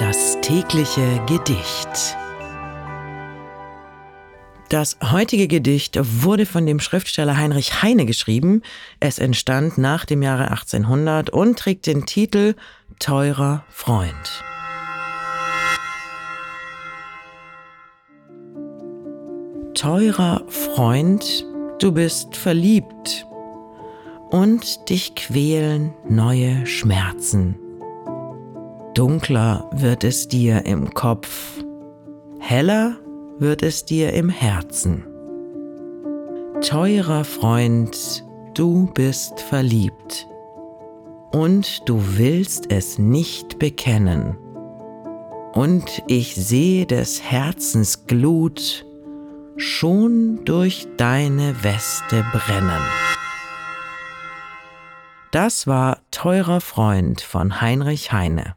Das tägliche Gedicht. Das heutige Gedicht wurde von dem Schriftsteller Heinrich Heine geschrieben. Es entstand nach dem Jahre 1800 und trägt den Titel Teurer Freund. Teurer Freund, du bist verliebt und dich quälen neue Schmerzen. Dunkler wird es dir im Kopf, heller wird es dir im Herzen. Teurer Freund, du bist verliebt und du willst es nicht bekennen. Und ich sehe des Herzens Glut schon durch deine Weste brennen. Das war Teurer Freund von Heinrich Heine.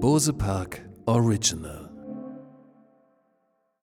Bose Park Original